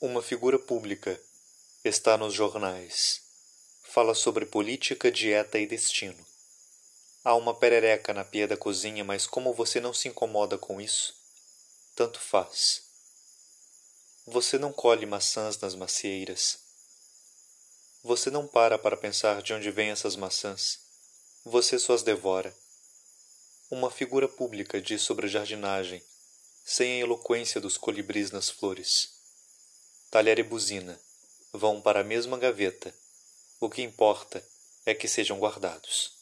Uma figura pública está nos jornais. Fala sobre política, dieta e destino. Há uma perereca na pia da cozinha, mas como você não se incomoda com isso, tanto faz. Você não colhe maçãs nas macieiras. Você não para para pensar de onde vêm essas maçãs. Você só as devora. Uma figura pública diz sobre jardinagem, sem a eloquência dos colibris nas flores. Talher e buzina vão para a mesma gaveta. O que importa é que sejam guardados.